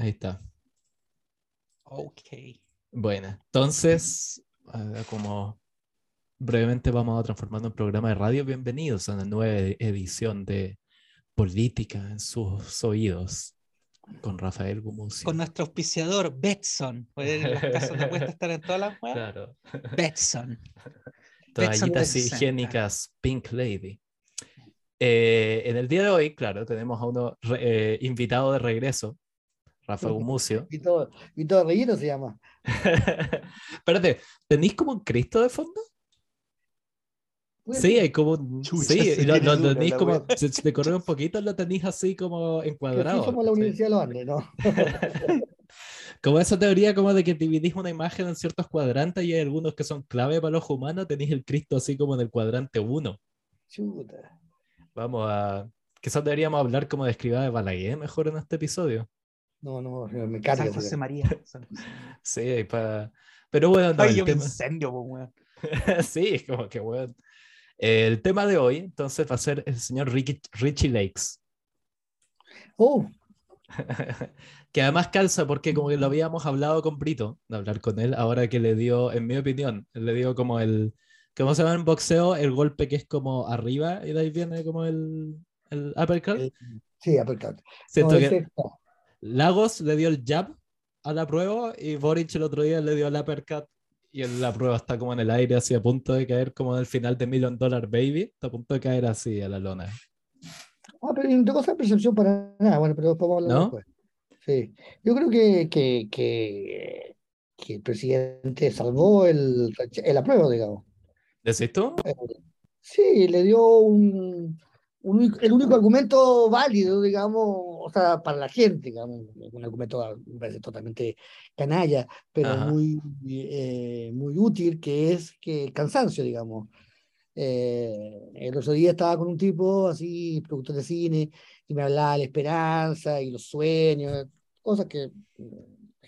Ahí está. Ok. Bueno, entonces, como brevemente vamos a transformar en programa de radio, bienvenidos a una nueva ed- edición de Política en sus oídos con Rafael Gumucio. Con nuestro auspiciador, Betson. Pues las casas de apuestas están en todas las webs. Claro. Betson. Toallitas higiénicas Pink Lady. Eh, en el día de hoy, claro, tenemos a uno re- eh, invitado de regreso, Rafa Gumucio. Y todo, y todo relleno se llama. Espérate, ¿tenéis como un Cristo de fondo? Sí, hay como un. Sí, lo, tenéis como. Si si te corre un poquito, lo tenéis así como encuadrado. somos la. Universidad de los Andes, ¿no? Como esa teoría como de que dividís una imagen en ciertos cuadrantes y hay algunos que son clave para los humanos, tenéis el Cristo así como en el cuadrante 1. Chuta. Vamos a. Quizás deberíamos hablar como de escriba de Balaguer mejor en este episodio. No, no, me carga. San José. María. San José. Sí, para. Pero bueno, no, Ay, yo me tema- incendio, pues, weón. sí, es como que bueno. El tema de hoy, entonces, va a ser el señor Ricky- Richie Lakes. Oh, que además calza porque como que lo habíamos hablado con Brito, de hablar con él, ahora que le dio, en mi opinión, le dio como el, ¿cómo se llama en boxeo? El golpe que es como arriba y de ahí viene como el, el uppercut. el- sí, uppercut. Siento No, que ese- no. Lagos le dio el jab a la prueba y Boric el otro día le dio el uppercut y la prueba está como en el aire así a punto de caer como en el final de Million Dollar Baby, está a punto de caer así a la lona. Ah, pero no tengo esa percepción para nada. Bueno, pero a hablar ¿No? después. Sí. Yo creo que, que, que, que el presidente salvó el, el apruebo, digamos. ¿Decís tú? Sí, le dio un, un el único argumento válido, digamos, o sea, para la gente, digamos, un argumento me parece totalmente canalla, pero Ajá. muy, eh, muy útil, que es que el cansancio, digamos. Eh, el otro día estaba con un tipo así, productor de cine, y me hablaba de la esperanza y los sueños, cosas que...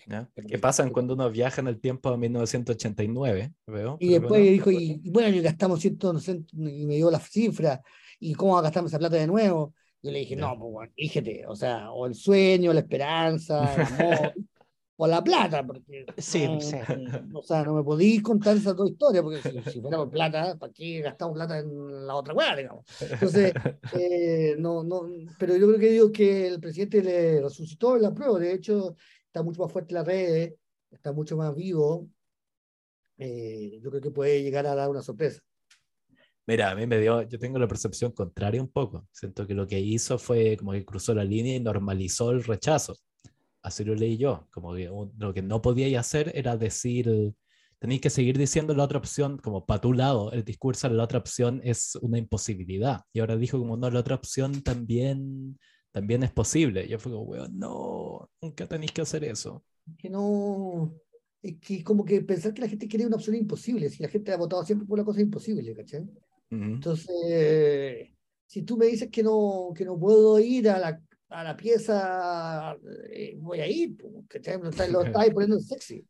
¿Ya? ¿Qué pasan cuando uno viaja en el tiempo a 1989? Veo, Y después bueno. dijo, y, y bueno, y gastamos ciento, no sé, y me dio la cifra, y cómo gastamos esa plata de nuevo. Yo le dije, no, pues bueno, fíjate, o sea, o el sueño, la esperanza, el amor, o la plata, porque Sí, no, sí. o sea, no me podéis contar esa dos historias, porque si, si fuera por plata, ¿para qué gastamos plata en la otra weá, digamos? Entonces, eh, no, no, pero yo creo que digo que el presidente le resucitó en la prueba, de hecho, está mucho más fuerte las redes, está mucho más vivo, eh, yo creo que puede llegar a dar una sorpresa. Mira, a mí me dio, yo tengo la percepción contraria un poco. Siento que lo que hizo fue como que cruzó la línea y normalizó el rechazo. Así lo leí yo, como que un- lo que no podíais hacer era decir, tenéis que seguir diciendo la otra opción, como para tu lado, el discurso de la otra opción es una imposibilidad. Y ahora dijo como, no, la otra opción también, también es posible. Yo fui como, weón, no, nunca tenéis que hacer eso. Que no, es que como que pensar que la gente quiere una opción imposible, si la gente ha votado siempre por la cosa imposible, ¿cachai? Entonces, si tú me dices que no, que no puedo ir a la, a la pieza, eh, voy a ir, po, ¿cachai? Lo está, lo está poniendo sexy.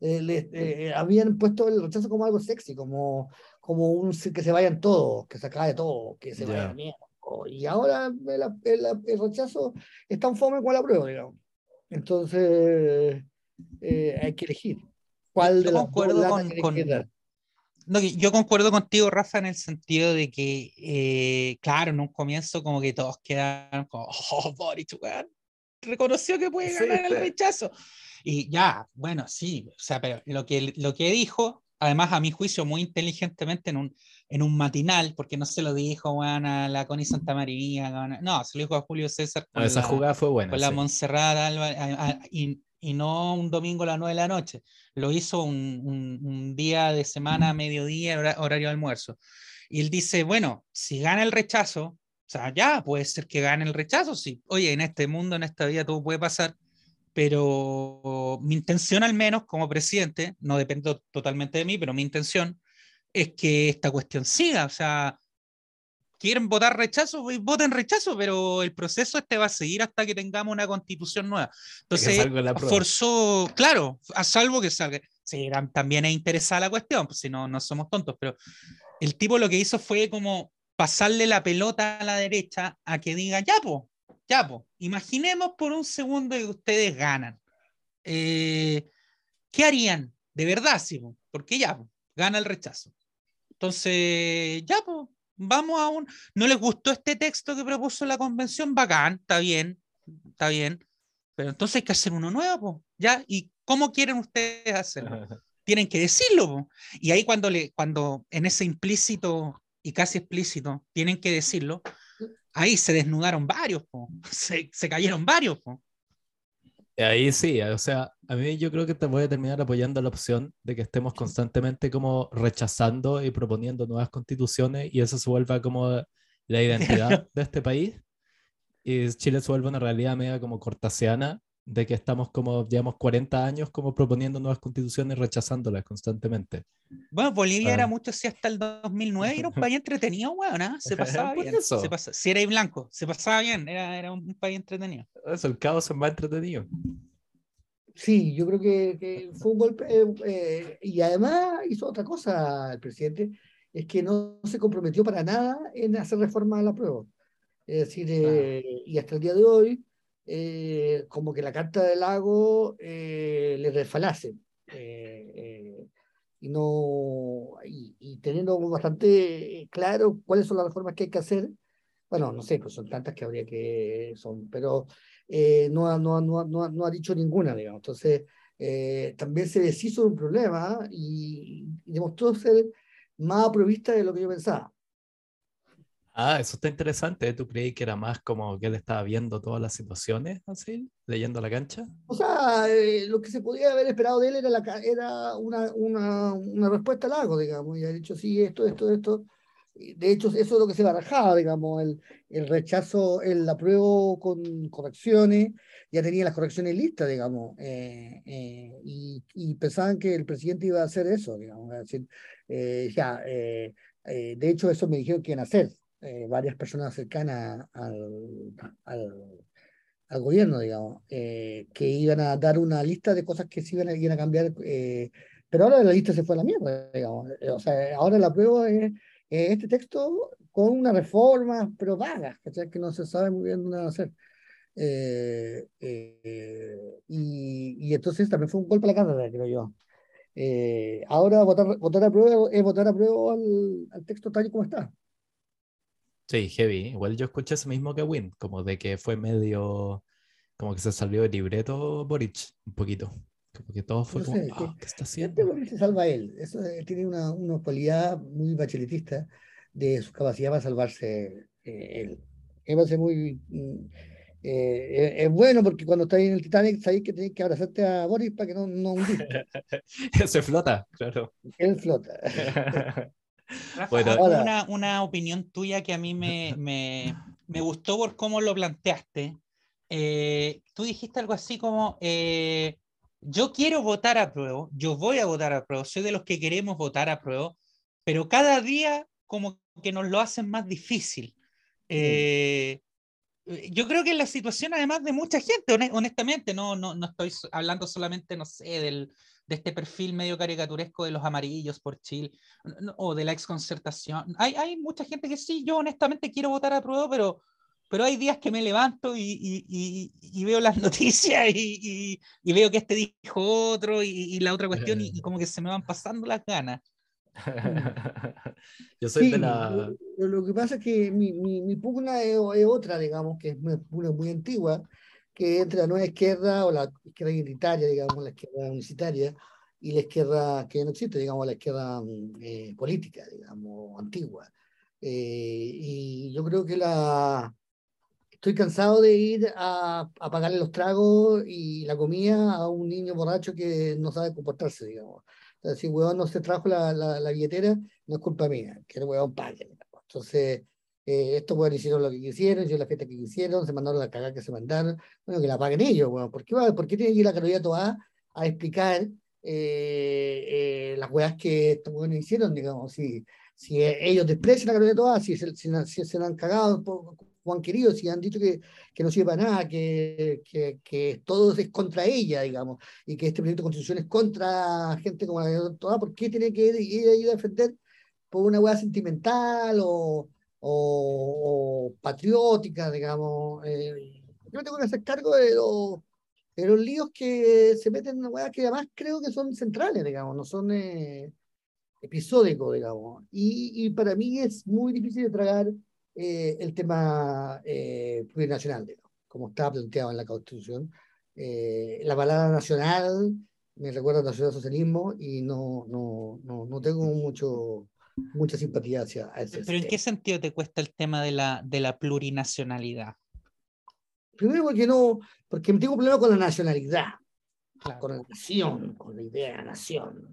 Eh, eh, habían puesto el rechazo como algo sexy, como, como un que se vayan todos, que se acabe todo, que se Ya. vaya mierda. Y ahora el, el- el rechazo es tan fome como la prueba, digamos. Entonces, eh, hay que elegir. ¿Cuál Yo de las dos concuerdo con- con- que? No, yo concuerdo contigo, Rafa, en el sentido de que, eh, claro, en un comienzo como que todos quedan como, oh, Boric, weón, reconoció que puede Sí, ganar el sí. rechazo. Y ya, bueno, sí, o sea, pero lo que, lo que dijo, además a mi juicio muy inteligentemente en un, en un matinal, porque no se lo dijo, weón, a la Connie Santa María, no, se lo dijo a Julio César con esa la- jugada fue buena. con la sí. Montserrat Álvarez, y, no un domingo a las 9 de la noche. Lo hizo un, un- un día de semana, mediodía, hora- horario de almuerzo. Y él dice, bueno, si gana el rechazo, o sea, ya puede ser que gane el rechazo, sí. Oye, en este mundo, en esta vida, todo puede pasar, pero mi intención al menos como presidente, no depende totalmente de mí, pero mi intención es que esta cuestión siga, o sea, quieren votar rechazo, pues voten rechazo, pero el proceso este va a seguir hasta que tengamos una constitución nueva. Entonces, forzó, claro, a salvo que salga. Sí, tam- también es interesada la cuestión, pues si no, no somos tontos, pero el tipo lo que hizo fue como pasarle la pelota a la derecha a que diga, ya, po, ya, pues, imaginemos por un segundo que ustedes ganan. Eh, ¿Qué harían? De verdad, sí, po, porque ya, po, gana el rechazo. Entonces, ya, pues, vamos a un... ¿No les gustó este texto que propuso la convención? Bacán, está bien, está bien. Pero entonces hay que hacer uno nuevo, po, ¿ya? ¿Y cómo quieren ustedes hacerlo? Tienen que decirlo, po. Y ahí cuando, le, cuando en ese implícito y casi explícito tienen que decirlo, ahí se desnudaron varios, po. Se, se cayeron varios. Po. Ahí sí, o sea, a mí yo creo que te voy a terminar apoyando la opción de que estemos constantemente como rechazando y proponiendo nuevas constituciones y eso se vuelva como la identidad de este país. Y Chile se vuelve una realidad media como cortasiana de que estamos como, digamos, 40 años como proponiendo nuevas constituciones y rechazándolas constantemente. Bueno, Bolivia Ah. era mucho así hasta el 2009 y era un país entretenido, weón, ¿ah? Se pasaba Por bien. eso. Se pasa- si erais blanco, se pasaba bien, era, era un país entretenido. Eso, el caos es más entretenido. Sí, yo creo que, que fue un golpe, eh, eh, y además hizo otra cosa el presidente, es que no se comprometió para nada en hacer reformas a la prueba. Es decir, eh, y hasta el día de hoy, eh, como que la Carta del Lago eh, le resfalase. eh, y, no, y, teniendo bastante claro cuáles son las reformas que hay que hacer, bueno, no sé, pues son tantas que habría que, son, pero no, no, no, no, no ha dicho ninguna, digamos. Entonces, también se deshizo de un problema y, demostró ser más aprovista de lo que yo pensaba. Ah, eso está interesante. ¿Tú creí que era más como que él estaba viendo todas las situaciones, así, leyendo la cancha? O sea, eh, lo que se podía haber esperado de él era, la, era una, una, una respuesta al algo, digamos, y ha dicho, sí, esto, esto, esto. De hecho, eso es lo que se barajaba, digamos, el, el rechazo, el apruebo con correcciones, ya tenía las correcciones listas, digamos, eh, eh, y, y pensaban que el presidente iba a hacer eso, digamos, es decir, eh, ya, eh, eh, de hecho, eso me dijeron que iban a hacer eh, varias personas cercanas al, al, al gobierno, digamos, eh, que iban a dar una lista de cosas que se iban a, iban a cambiar, eh, pero ahora la lista se fue a la mierda, digamos. eh, O sea, ahora la prueba es este texto con una reforma, pero vagas, que no se sabe muy bien dónde van a hacer. Eh, eh, y, y entonces también fue un golpe a la cara, creo yo. Eh, ahora votar, votar a prueba es votar a prueba al, al texto tal y como está. Sí, heavy. Igual yo escuché eso mismo que Win, como de que fue medio, como que se salió del libreto Boric un poquito. Como que todo fue No como, sé, "Ah, ¿qué está Este haciendo? hombre se salva él. Eso eh, tiene una, una cualidad muy bacheletista de su capacidad para salvarse eh, él. Me parece muy. mm, eh, es, bueno porque cuando estás en el Titanic sabes que tenés que abrazarte a Boris para que no, no. Se flota, claro. Él flota. Rafa, Bueno. una, una opinión tuya que a mí me, me, me gustó por cómo lo planteaste. Eh, tú dijiste algo así como, eh, yo quiero votar a prueba, yo voy a votar a prueba, soy de los que queremos votar a prueba, pero cada día como que nos lo hacen más difícil. Eh, yo creo que es la situación además de mucha gente, hone- honestamente, no, no, no estoy hablando solamente, no sé, del, de este perfil medio caricaturesco de los amarillos por Chile o de la exconcertación. Hay, hay mucha gente que sí, yo honestamente quiero votar a prueba, pero, pero hay días que me levanto y, y- y- y veo las noticias y, y- y veo que este dijo otro y, y la otra cuestión y, y como que se me van pasando las ganas. Yo soy Sí, de la... lo, lo que pasa es que mi, mi, mi pugna es, es otra, digamos, que es una pugna muy antigua, que entre la nueva izquierda o la izquierda identitaria, digamos, la izquierda unicitaria, y la izquierda que no existe, digamos, la izquierda mm, eh, política, digamos, antigua. Eh, y yo creo que la... Estoy cansado de ir a, a pagarle los tragos y la comida a un niño borracho que no sabe comportarse, digamos. Sea, si huevón no se trajo la, la, la billetera, no es culpa mía, que el huevón pague. digamos. Entonces, eh, estos hicieron lo que quisieron, hicieron la fiesta que quisieron, se mandaron la cagada que se mandaron, bueno, que la paguen ellos, huevón. ¿Por qué, por qué tiene que ir la Carolina Toá a explicar eh, eh, las huevas que estos huevones hicieron, digamos? Si, si eh, ellos desprecian a Carolina Toá, si si, si se la han cagado como han querido, si han dicho que, que no sirve para nada, que, que, que todo es contra ella, digamos y que este proyecto de constitución es contra gente como la de Toda, ¿por qué tiene que ir, ir a defender por una hueá sentimental o, o, patrióticas, digamos. Eh, yo me tengo que hacer cargo de los, de los líos que se meten en una que además creo que son centrales, digamos, no son eh, episódicos, digamos. Y, y, para mí es muy difícil de tragar eh, el tema eh, plurinacional, digamos, como está planteado en la Constitución. Eh, la palabra nacional me recuerda al nacionalsocialismo y no, no, no, no tengo mucho, mucha simpatía hacia ese Pero ¿en qué sentido te cuesta el tema de la, de la plurinacionalidad? Primero porque no, porque tengo problema con la nacionalidad, con la nación, con la idea de la nación.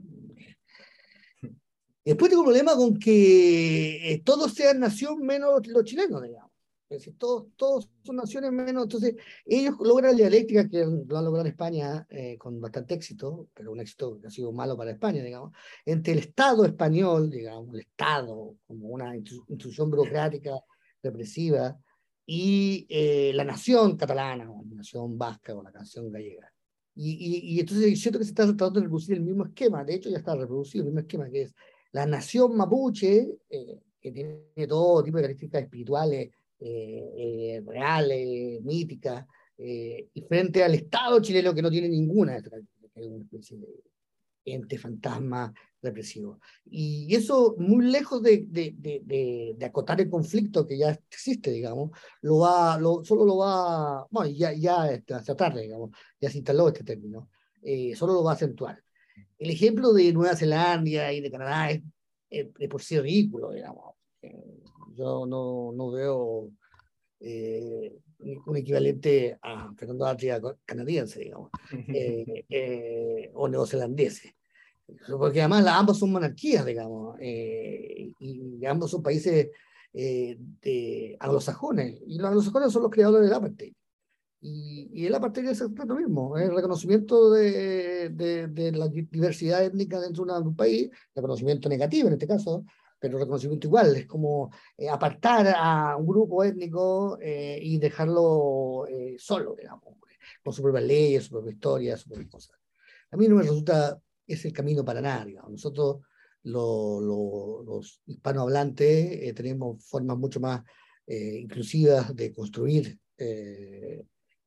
Después tengo problema con que eh, todos sean nación menos los chilenos, digamos. Decir, todos, todos son naciones menos. Entonces, ellos logran la dialéctica que lo han logrado España eh, con bastante éxito, pero un éxito que ha sido malo para España, digamos, entre el Estado español, digamos, el Estado como una institución burocrática represiva, y eh, la nación catalana, o la nación vasca, o la nación gallega. Y, y, y entonces siento que se está tratando de reproducir el mismo esquema, de hecho ya está reproducido el mismo esquema, que es la nación mapuche, eh, que tiene todo tipo de características espirituales, eh, eh, reales, míticas, y frente al Estado chileno que no tiene ninguna es una especie de ente fantasma represivo. Y eso, muy lejos de, de, de, de, acotar el conflicto que ya existe, digamos, lo va, lo, solo lo va, bueno, ya, ya hacia tarde, digamos, ya se instaló este término, solo lo va a acentuar. El ejemplo de Nueva Zelanda y de Canadá es, es, por sí ridículo, digamos. Yo no, no veo eh, un equivalente a Fernando Atria canadiense, digamos, eh, eh, o neozelandese. Porque además ambos son monarquías, digamos, y, y, ambos son países de anglosajones, y los anglosajones son los creadores del apartheid. Y, y el apartheid es lo mismo, el reconocimiento de, de, de, la diversidad étnica dentro de un país, reconocimiento negativo en este caso, pero reconocimiento igual, es como eh, apartar a un grupo étnico eh, y dejarlo eh, solo, digamos, con sus propias leyes, su propia historia, sus propias cosas. A mí no me resulta ese el camino para nada, digamos. Nosotros, lo, lo, los hispanohablantes, tenemos formas mucho más inclusivas de construir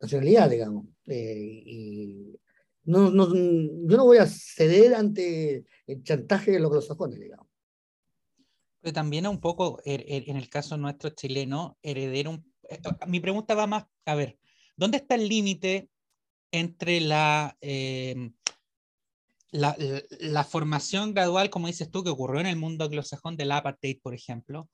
nacionalidad, digamos. Eh, y no, no, yo no voy a ceder ante el chantaje de los sajones, digamos. Pero también un poco, en el caso nuestro chileno, heredero. Eh, mi pregunta va más, a ver, ¿dónde está el límite entre la, eh, la, la, formación gradual, como dices tú, que ocurrió en el mundo anglosajón del apartheid, por ejemplo,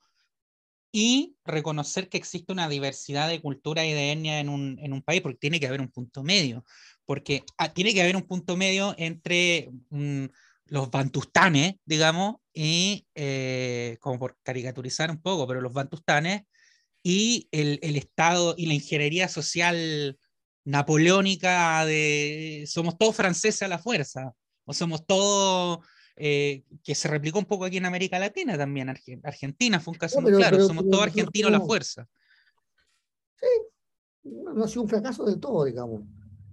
y reconocer que existe una diversidad de cultura y de etnia en un, en un país, porque tiene que haber un punto medio, porque ah, tiene que haber un punto medio entre mm, los bantustanes, digamos, y eh, como por caricaturizar un poco, pero los bantustanes y el, el Estado y la ingeniería social napoleónica de somos todos franceses a la fuerza, o somos todos eh, que se replicó un poco aquí en América Latina también. Argentina fue un caso muy claro, somos todos argentinos a la fuerza. Sí, no ha sido un fracaso del todo, digamos.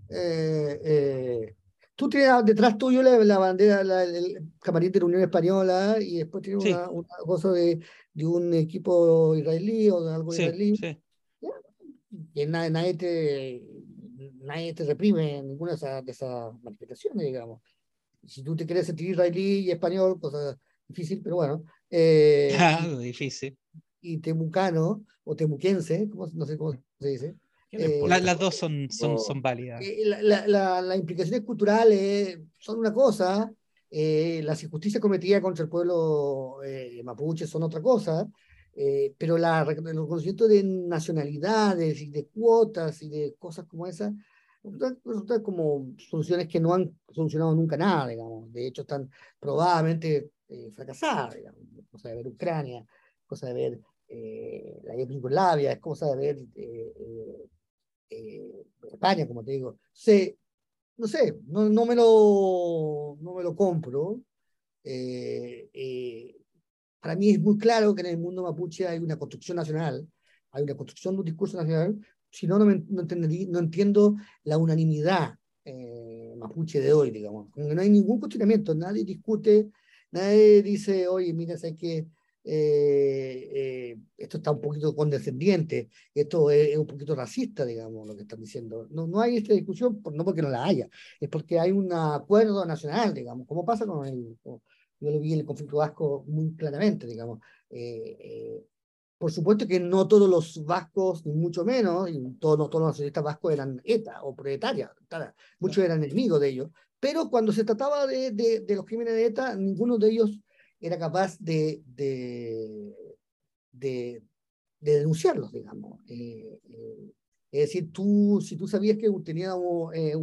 Eh, eh, tú tienes detrás tuyo la, la bandera, la, el camarín de la Unión Española y después tienes una, una, cosa de, de, un equipo israelí o de algo sí, israelí. Sí. Y nadie, nadie, te, nadie te reprime ninguna de esas, de esas manifestaciones, digamos si tú te quieres sentir israelí y español, cosa difícil, pero bueno. Eh, claro, difícil. Y temucano o temuquense, ¿cómo, no sé cómo se dice. Eh, la, las dos son, son, son válidas. Eh, las la, la implicaciones culturales son una cosa, eh, las injusticias cometidas contra el pueblo eh, mapuche son otra cosa, eh, pero la, el reconocimiento de nacionalidades y de cuotas y de cosas como esas resulta como soluciones que no han solucionado nunca nada, digamos. De hecho, están probadamente eh, fracasadas, digamos. Cosa de ver Ucrania, cosa de ver eh, la Yugoslavia, es cosa de ver eh, eh, España, como te digo. sé no sé, no, no, me lo, no me lo compro. para mí es muy claro que en el mundo mapuche hay una construcción nacional, hay una construcción de un discurso nacional, si no, no, no, no entiendo la unanimidad eh, mapuche de hoy, digamos. No hay ningún cuestionamiento, nadie discute, nadie dice, oye, mira, sé que eh, eh, esto está un poquito condescendiente, esto es, un poquito racista, digamos, lo que están diciendo. No, no hay esta discusión, no porque no la haya, es porque hay un acuerdo nacional, digamos, como pasa con el, yo lo vi en el conflicto vasco muy claramente, digamos. Eh, por supuesto que no todos los vascos, ni mucho menos, y todos, no todos los nacionalistas vascos eran ETA o proletarias, muchos eran enemigos de ellos, pero cuando se trataba de, de, de los crímenes de ETA, ninguno de ellos era capaz de, de, de, denunciarlos, digamos. Eh, eh, es decir, tú, si tú sabías que teníamos eh,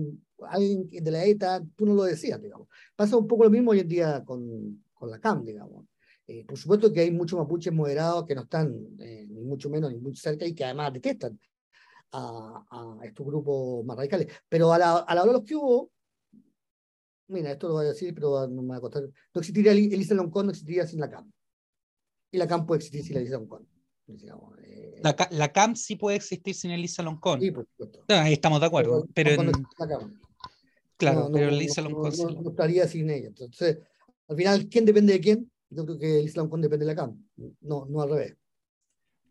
alguien de la ETA, tú no lo decías, digamos. Pasa un poco lo mismo hoy en día con, con la CAM, digamos. por supuesto que hay muchos mapuches moderados que no están ni mucho menos ni muy cerca y que además detestan a, a estos grupos más radicales. Pero a la, a la hora de los que hubo, mira, esto lo voy a decir, pero no me va a costar. No existiría Elisa Loncón, no existiría sin la CAM. Y la CAM puede existir sin Elisa Loncón. Eh, la, la, CAM sí puede existir sin Elisa Loncón. Sí, por supuesto. ahí estamos de acuerdo. Pero, en... Claro, pero Elisa Loncón no, no, estaría sin ella. Entonces, al final, ¿quién depende de quién? Yo creo que Elisa Loncón depende de la CAM. No, no al revés.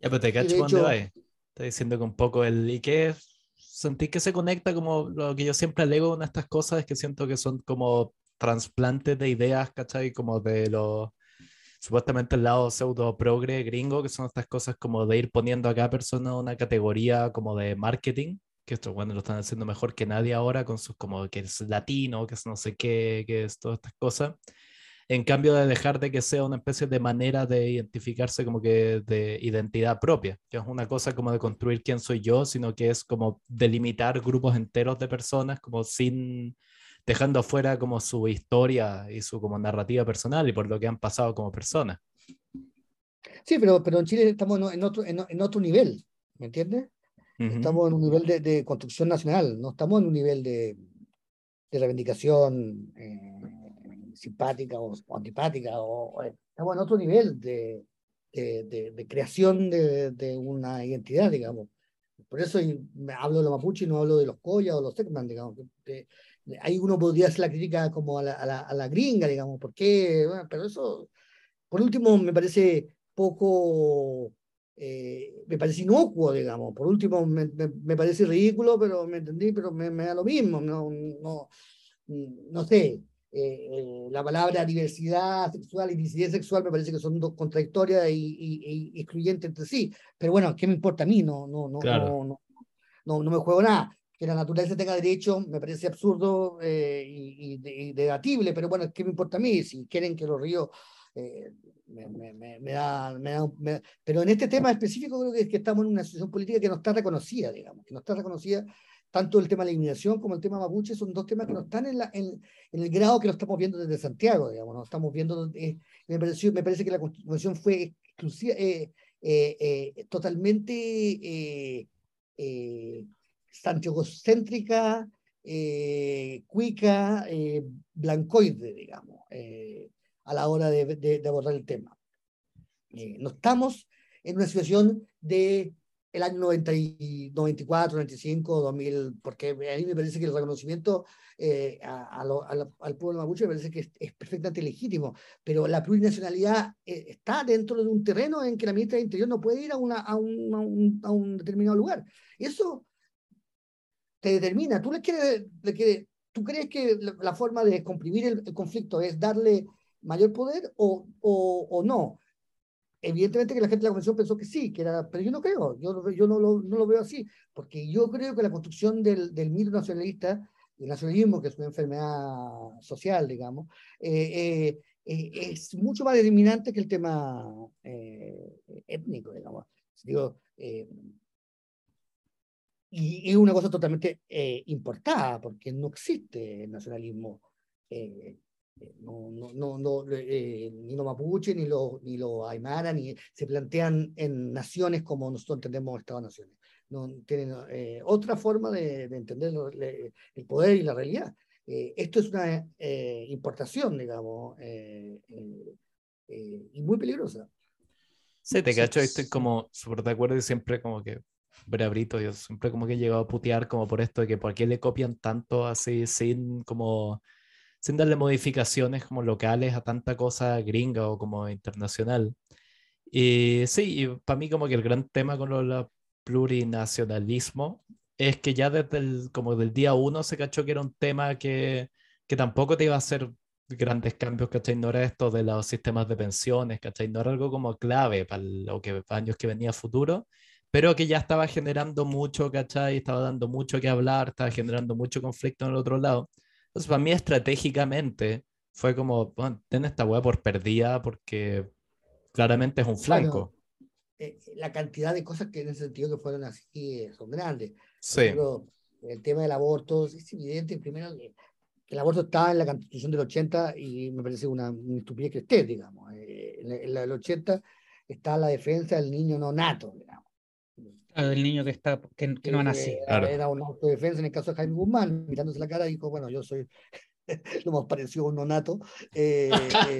Ya, pero te cacho cuando va. Está diciendo que un poco el. ¿Y qué sentí que se conecta como lo que yo siempre alego en estas cosas, es que siento que son como trasplantes de ideas, ¿cachai? Como de los, supuestamente el lado pseudo progre gringo, que son estas cosas como de ir poniendo a cada persona una categoría como de marketing, que esto bueno lo están haciendo mejor que nadie ahora con sus como que es latino, que es no sé qué, que es todas estas cosas en cambio de dejar de que sea una especie de manera de identificarse como que de identidad propia, que es una cosa como de construir quién soy yo, sino que es como delimitar grupos enteros de personas como sin dejando afuera como su historia y su como narrativa personal y por lo que han pasado como personas. Sí, pero, pero en Chile estamos en otro, en, otro nivel, ¿me entiendes? Estamos en un nivel de, de, construcción nacional, no estamos en un nivel de, de reivindicación eh, simpática o, antipática, o, estamos en otro nivel de, de, de, creación de, una identidad, digamos. Por eso hablo de los mapuches y no hablo de los Coya o los Tecman, digamos. ahí uno podría hacer la crítica como a la, a la, gringa, digamos, porque, bueno, pero eso, por último, me parece poco, eh, me parece inocuo, digamos. Por último, me, me, parece ridículo, pero me entendí, pero me, me da lo mismo, no, no, no sé. Eh, eh, la palabra diversidad sexual y disidencia sexual me parece que son dos contradictorias y, excluyentes entre sí. Pero bueno, ¿qué me importa a mí? No, no, no, no, no, no, me juego nada. Que la naturaleza tenga derecho me parece absurdo eh, y, debatible, pero bueno, ¿qué me importa a mí? Si quieren que los ríos me, me, me, da, me, Pero en este tema específico creo que es que estamos en una situación política que no está reconocida, digamos, que no está reconocida tanto el tema de la inmigración como el tema mapuche son dos temas que no están en, la, en, el grado que lo estamos viendo desde Santiago, digamos, ¿no? estamos viendo, eh, me, pareció, me parece que la constitución fue exclusiva, eh, eh, totalmente santiagocéntrica, cuica, blancoide, digamos, a la hora de, de abordar el tema. no estamos en una situación de el año 90 94, 95, 2000, porque a mí me parece que el reconocimiento eh, a, al pueblo mapuche me parece que es, perfectamente legítimo, pero la plurinacionalidad eh, está dentro de un terreno en que la ministra de Interior no puede ir a, una, a, un, a un, determinado lugar. Eso te determina. ¿Tú, le quieres, le ¿tú crees que la, forma de comprimir el, conflicto es darle mayor poder o, o, o no? Evidentemente que la gente de la convención pensó que sí, que era, pero yo no creo, yo, yo no, lo, no lo veo así, porque yo creo que la construcción del, del mito nacionalista, el nacionalismo, que es una enfermedad social, digamos, eh, eh, eh, es mucho más determinante que el tema étnico, digamos. Digo, y es una cosa totalmente importada, porque no existe el nacionalismo no, no, no, no eh, ni los mapuche, ni los, ni los aymara, ni se plantean en naciones como nosotros entendemos Estado-naciones. No, tienen eh, otra forma de, de entender el poder y la realidad. Eh, esto es una importación, digamos, y muy peligrosa. Sí, te cacho, estoy como súper de acuerdo y siempre como que brabrito, yo siempre como que he llegado a putear como por esto de que por qué le copian tanto así sin como sin darle modificaciones como locales a tanta cosa gringa o como internacional. Y sí, para mí como que el gran tema con el plurinacionalismo es que ya desde el, como del día uno se cachó que era un tema que, que tampoco te iba a hacer grandes cambios, ¿cachai? No era esto de los sistemas de pensiones, ¿cachai? No era algo como clave para lo que años que venía futuro, pero que ya estaba generando mucho, ¿cachai? Estaba dando mucho que hablar, estaba generando mucho conflicto en el otro lado. Entonces, para mí, estratégicamente, fue como, bueno, ten esta hueá por perdida porque claramente es un flanco. Eh, la cantidad de cosas que en ese sentido que fueron así eh, son grandes. Sí. Ejemplo, el tema del aborto, es evidente, primero, que el aborto está en la Constitución del 80 y me parece una, una estupidez que esté, digamos. Eh, en, la del 80 está la defensa del niño no nato, digamos. Claro, del niño que, está, que, que no ha nacido. Era, Claro. era una autodefensa en el caso de Jaime Guzmán, mirándose la cara, dijo, bueno, yo soy lo más parecido a un nonato. Eh, eh,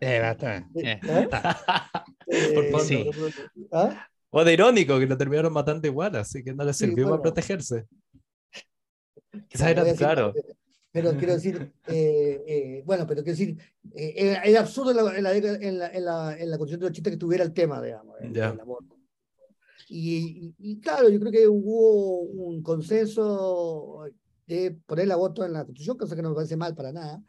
Eh, eh, ¿Eh? eh. ¿ah? O de irónico, que lo terminaron matando igual, así que no le Sí, sirvió bueno. para protegerse. Quizás era claro. más, Pero quiero decir, eh, eh, bueno, pero quiero decir, eh, era, absurdo en la, en, la, en, la, en, la, en la Constitución del 80 que tuviera el tema, digamos, el, el aborto. Y, y, claro, yo creo que hubo un consenso de poner el aborto en la Constitución, cosa que no me parece mal para nada.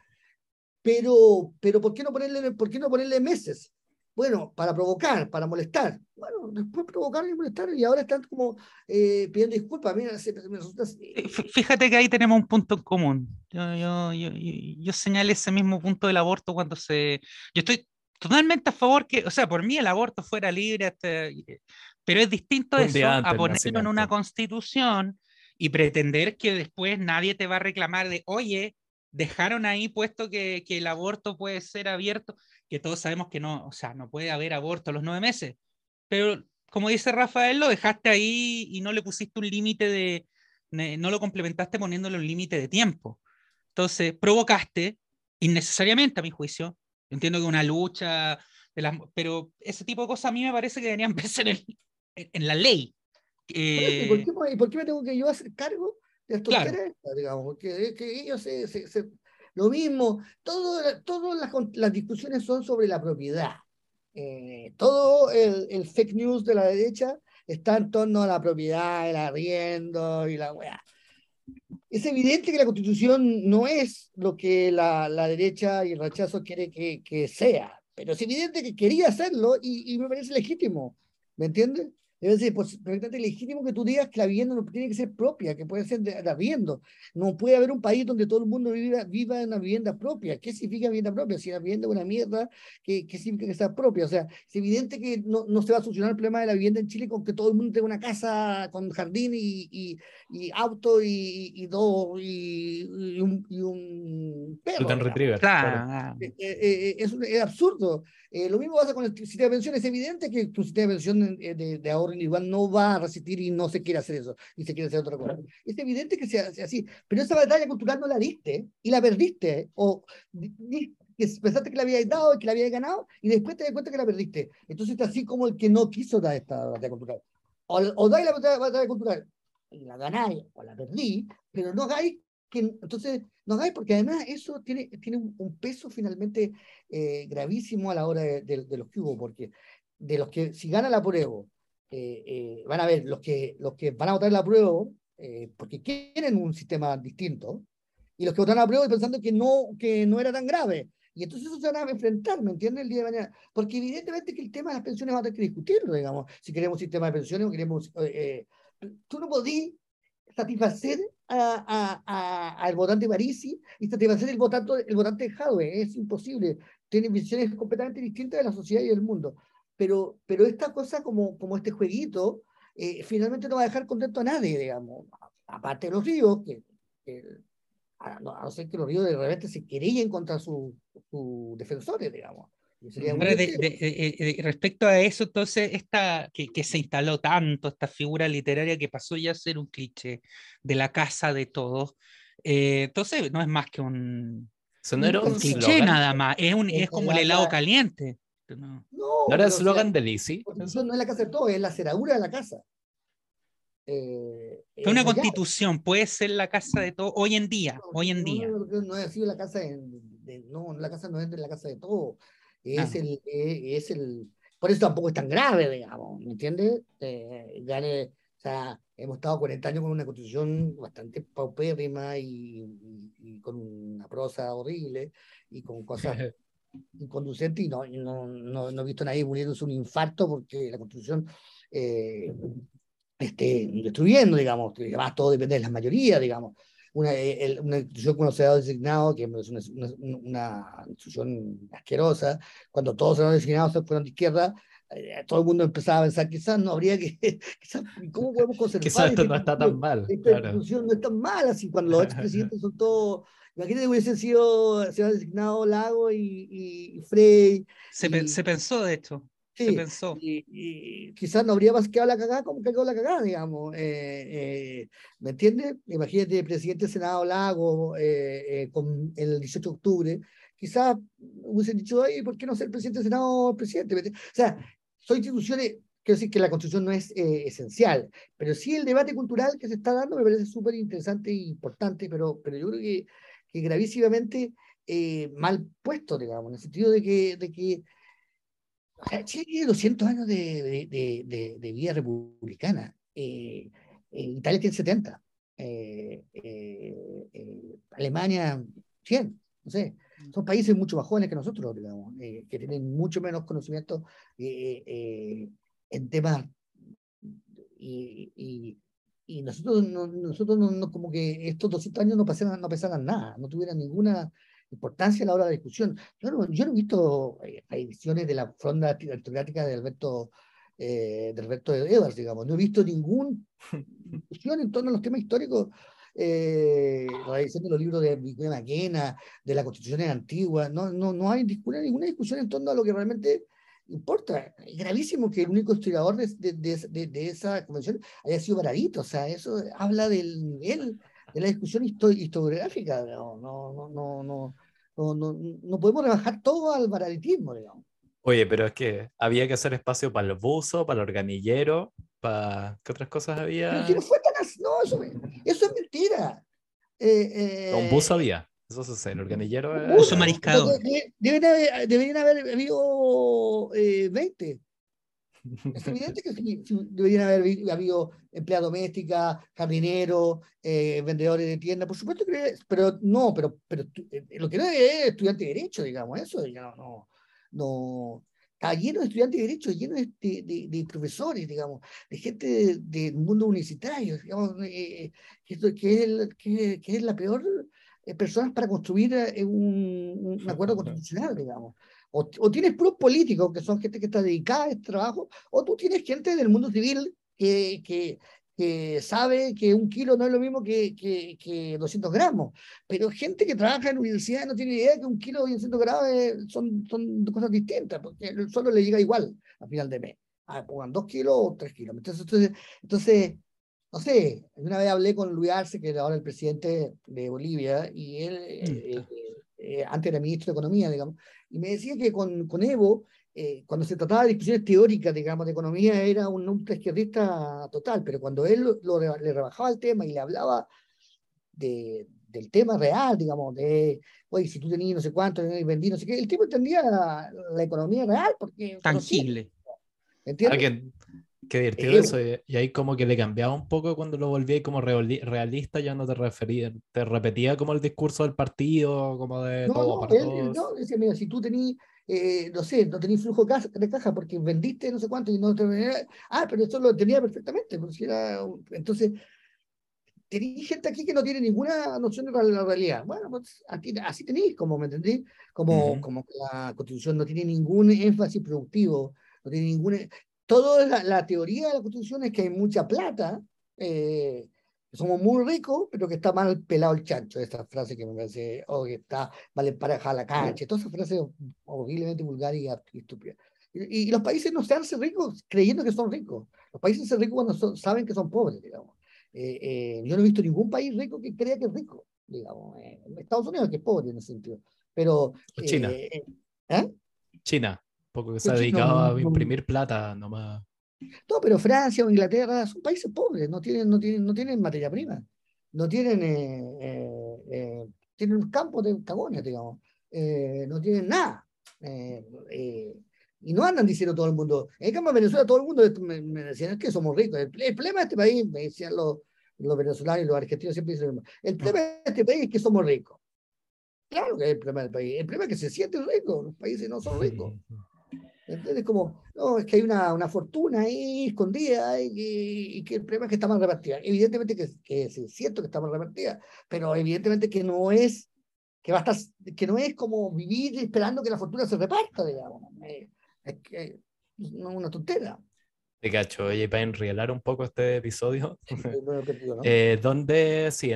Pero, pero ¿por, qué no ponerle, ¿por qué no ponerle meses? Bueno, para provocar, para molestar. Bueno, después provocaron y molestaron y ahora están como eh, pidiendo disculpas. Mira, se- me resulta... Fí- Fíjate que ahí tenemos un punto en común. Yo, yo, yo- yo señalé ese mismo punto del aborto cuando se... Yo estoy totalmente a favor que, o sea, por mí el aborto fuera libre, hasta- pero es distinto Un eso a ponerlo en una constitución y pretender que después nadie te va a reclamar de, oye, dejaron ahí puesto que, que el aborto puede ser abierto, que todos sabemos que no, o sea, no puede haber aborto a los nueve meses. Pero como dice Rafael, lo dejaste ahí y no le pusiste un límite de, no lo complementaste poniéndole un límite de tiempo. Entonces, provocaste innecesariamente, a mi juicio. Entiendo que una lucha, de las, pero ese tipo de cosas a mí me parece que deberían verse en, el- en- la ley. ¿Y por, Eh, qué, me- y por qué me tengo que yo hacer cargo de las Claro. estas, digamos? Es que ellos se, se- se- lo mismo, todo, todas las, las discusiones son sobre la propiedad. Eh, todo el, el fake news de la derecha está en torno a la propiedad, el arriendo y la weá. Es evidente que la constitución no es lo que la, la derecha y el rechazo quiere que, sea, pero es evidente que quería hacerlo y, y me parece legítimo, ¿me entiendes? Debe ser pues, perfectamente legítimo que tú digas que la vivienda no tiene que ser propia, que puede ser de, de arriendo. No puede haber un país donde todo el mundo viva, viva en una vivienda propia. ¿Qué significa vivienda propia? Si la vivienda es una mierda, ¿qué, qué significa que sea propia? O sea, es evidente que no, no se va a solucionar el problema de la vivienda en Chile con que todo el mundo tenga una casa con jardín y, y, y auto y, y, dos, y, y un, y un perro. Claro. claro, Eh, eh, eh, es, un- es absurdo. Eh, lo mismo pasa con el sistema de pensión. Es evidente que tu sistema de pensión eh, de, de ahorro individual no va a resistir y no se quiere hacer eso, y se quiere hacer otra cosa. Es evidente que sea, sea así, pero esa batalla cultural no la diste y la perdiste, o di- di- que pensaste que la habías dado y que la habías ganado, y después te das cuenta que la perdiste. Entonces está así como el que no quiso dar esta batalla cultural. O, o dais la batalla, batalla cultural y la ganáis o la perdí, pero no hagáis que entonces no hagáis porque además eso tiene, tiene un, un peso finalmente eh, gravísimo a la hora de, de- de los que hubo, porque de los que si gana la prueba, eh, eh, van a ver los que, los que van a votar la prueba eh, porque quieren un sistema distinto, y los que votaron la prueba pensando que no, que no era tan grave. Y entonces eso se van a enfrentar, ¿me entiendes? El día de mañana. Porque evidentemente que el tema de las pensiones va a tener que discutirlo, digamos, si queremos un sistema de pensiones o queremos... eh, eh, tú no podís satisfacer a, a, a- al votante Parisi y satisfacer el votante, el votante de Jadwe. Es imposible. Tienen visiones completamente distintas de la sociedad y del mundo. Pero, pero esta cosa, como, como este jueguito, eh, finalmente no va a dejar contento a nadie, digamos. Aparte de los ríos, que, que a, no, a no ser que los ríos de repente se querellen contra sus sus defensores, digamos. Ahora, de- divertido. de- de- de- respecto a eso, entonces, esta, que, que se instaló tanto, esta figura literaria que pasó ya a ser un cliché de la casa de todos, eh, entonces no es más que un, un un cliché slogan. nada más, es, un, Es es como el helado la- caliente. No. No, ¿No era el si slogan la- de Lizzie? Constitución no es la casa de todos, es la cerradura de la casa. Eh, una es la llave. constitución puede ser la casa de todos hoy en día, hoy en No, día. No, no, no ha sido la casa de, de- no, la casa no es de la casa de todos. Es Ah. el, eh, es el, por eso tampoco es tan grave, digamos, ¿me entiendes? Eh, gane, o sea, hemos estado 40 años con una constitución bastante paupérrima y, y, con una prosa horrible y con cosas inconducentes y no, no, no, no, he visto a nadie muriéndose un infarto porque la constitución eh, esté destruyendo, digamos, que además todo depende de las mayorías, digamos. Una, el, una institución con los senadores designados, que es una, una, una, institución asquerosa, cuando todos los senadores designados fueron de izquierda, eh, todo el mundo empezaba a pensar, quizás no habría que, quizás, ¿cómo podemos conservar? quizás esto no está tan mal. Esta claro. institución no es tan mal, así cuando los expresidentes son todos Imagínate que hubiesen sido, se designado Lago y, y, Frey. Se, y, se, pensó de esto. Sí, se pensó. Y, y, quizás no habría más quedado la cagada como quedó la cagada, digamos. Eh, eh, ¿Me entiendes? Imagínate, presidente del Senado Lago eh, eh con el 18 de octubre. Quizás hubiesen dicho, ay, ¿por qué no ser presidente del Senado presidente? O sea, son instituciones quiero decir que la construcción no es eh, esencial, pero sí el debate cultural que se está dando me parece súper interesante e importante, pero, pero yo creo que que gravísimamente eh, mal puesto, digamos, en el sentido de que, de que sea, Chile tiene 200 años de, de, de, de vida republicana, eh, Italia tiene 70, eh, Alemania 100, no sé, son países mucho más jóvenes que nosotros, digamos, que tienen mucho menos conocimiento en temas y, y y nosotros, no, nosotros no, como que estos 200 años no pasaran, no pasaran nada, no tuvieran ninguna importancia a la hora de discusión. Yo no, yo no he visto eh, ediciones de la fronda aristocrática de Alberto, eh, de Alberto digamos, no he visto ninguna discusión en torno a los temas históricos, eh, la edición de los libros de Victoria Maquena, de las constituciones antiguas, no, no, no hay ninguna discusión en torno a lo que realmente importa. Es gravísimo que el único historiador de, de, de, de, esa convención haya sido Baradito. O sea, eso habla del nivel de la discusión historiográfica. No, no, no, no, no, no, no, podemos rebajar todo al baraditismo, digamos. Oye, pero es que había que hacer espacio para el buzo, para el organillero, para... ¿Qué otras cosas había? Pero si no fue tan no, eso, eso es mentira. Eh, eh, un buzo había. Eso es el organillero. Uso mariscado. Deben haber, deberían haber habido eh, 20. Es evidente que deberían haber habido empleada doméstica, jardinero, eh, vendedores de tienda, por supuesto que, pero no, pero, pero eh, lo que no es estudiante de derecho, digamos, eso ya no, no, no, está lleno de estudiantes de derecho, lleno de, de, de profesores, digamos, de gente del mundo universitario, digamos, eh, que, que, es el, que, que, es la peor eh, personas para construir eh, un, un, acuerdo constitucional, digamos. O, o, tienes puros políticos, que son gente que está dedicada a este trabajo, o tú tienes gente del mundo civil que, que, que sabe que un kilo no es lo mismo que, que, que 200 gramos, pero gente que trabaja en universidad no tiene idea que un kilo y 200 gramos son, son cosas distintas, porque suelo le llega igual al final de mes. Ah, pongan dos kilos o tres kilos. Entonces, entonces, entonces no sé, una vez hablé con Luis Arce, que era ahora el presidente de Bolivia, y él, eh, eh, antes era ministro de Economía, digamos, y me decía que con, con Evo, eh, cuando se trataba de discusiones teóricas, digamos, de economía, era un ultraizquierdista total, pero cuando él lo, lo, le rebajaba el tema y le hablaba de, del tema real, digamos, de, oye, si tú tenías no sé cuánto, vendí no sé qué, el tipo entendía la, la economía real, porque... Tangible. ¿Entiendes? Qué divertido eh, eso. Y, ahí como que le cambiaba un poco cuando lo volví como realista, ya no te refería, te repetía como el discurso del partido, como de no, todo no, para él, todos. No, decía, mira, si tú tenías, eh, no sé, no tenías flujo de caja porque vendiste no sé cuánto y no te... Ah, pero eso lo tenía perfectamente. Porque era, entonces, tenéis gente aquí que no tiene ninguna noción de la realidad. Bueno, pues así tenéis, como, ¿me entendí? Como, uh -huh. como que la constitución no tiene ningún énfasis productivo, no tiene ningún toda la, la, teoría de la Constitución es que hay mucha plata, eh, somos muy ricos, pero que está mal pelado el chancho, esa frase que me parece, o que está mal emparejada la cancha, todas esas frases horriblemente vulgares y, estúpidas. Y, y, los países no se hacen ricos creyendo que son ricos. Los países se hacen ricos cuando son, saben que son pobres, digamos. Eh, eh, yo no he visto ningún país rico que crea que es rico, digamos. Estados Unidos que es pobre en ese sentido. Pero... China. ¿eh? China poco que se ha dedicado no, a imprimir no, plata nomás. No, pero Francia o Inglaterra son países pobres, no tienen, no tienen, no tienen materia prima, no tienen, eh, eh, eh, tienen un campo de cagones, digamos, no tienen nada. Y no andan diciendo todo el mundo. En cambio, en Venezuela todo el mundo me, me decían que somos ricos. El, el, problema de este país, me decían los, los venezolanos y los argentinos, siempre dicen lo mismo. El problema de este país es que somos ricos. Claro que es el problema del país. El problema es que se sienten ricos. Los países no son ricos. Entonces, como, no, es que hay una, una fortuna ahí escondida y, y, que el problema es que está mal repartida. Evidentemente que, que es cierto que está mal repartida, pero evidentemente que no es que va a estar, que no es como vivir esperando que la fortuna se reparta, digamos. Es que es una tontera. Te cacho, oye, para enrielar un poco este episodio, ¿no? eh, ¿dónde, sí,